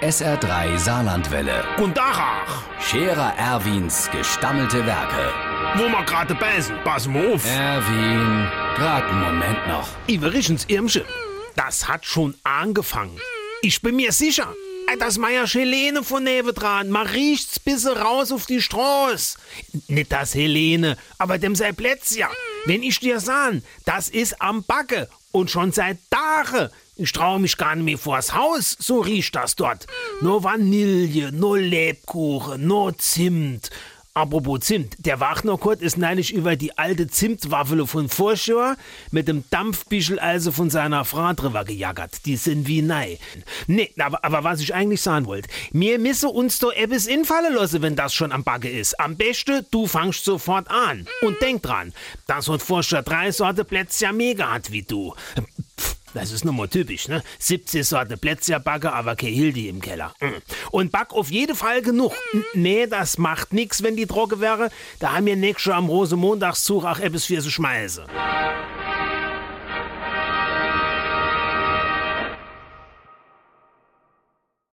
SR3 Saarlandwelle. Tag, ach. Scherer Erwins gestammelte Werke. Wo wir gerade beißen, pass mal auf. Erwin, grad einen Moment noch. Iverichens Irmsche, das hat schon angefangen. Ich bin mir sicher, dass Meier Helene von nebendran, man riecht's bisse raus auf die Straße. Nicht das Helene, aber dem sei Plätzchen. Wenn ich dir sahn, das ist am Backe und schon seit Tagen. Ich traue mich gar nicht mehr vors Haus, so riecht das dort. Nur Vanille, nur Lebkuchen, nur Zimt. Apropos Zimt, der Wagner-Kurt ist neulich über die alte Zimtwaffel von Vorschau mit dem Dampfbischel also von seiner Frau drüber gejaggert. Die sind wie nei. Nee, aber, aber was ich eigentlich sagen wollte, mir misse uns doch etwas infallen lassen, wenn das schon am Backe ist. Am besten, du fangst sofort an. Und denk dran, das hat Vorschau drei Sorte Plätzchen mehr gehabt wie du. Das ist nun mal typisch, ne? 70 Sorten Plätzchen backe, aber kein Hildi im Keller. Mm. Und back auf jeden Fall genug. Nee, das macht nix, wenn die trocken wäre. Da haben wir nächstes Jahr am Rosenmontagszug auch etwas für sie schmeißen.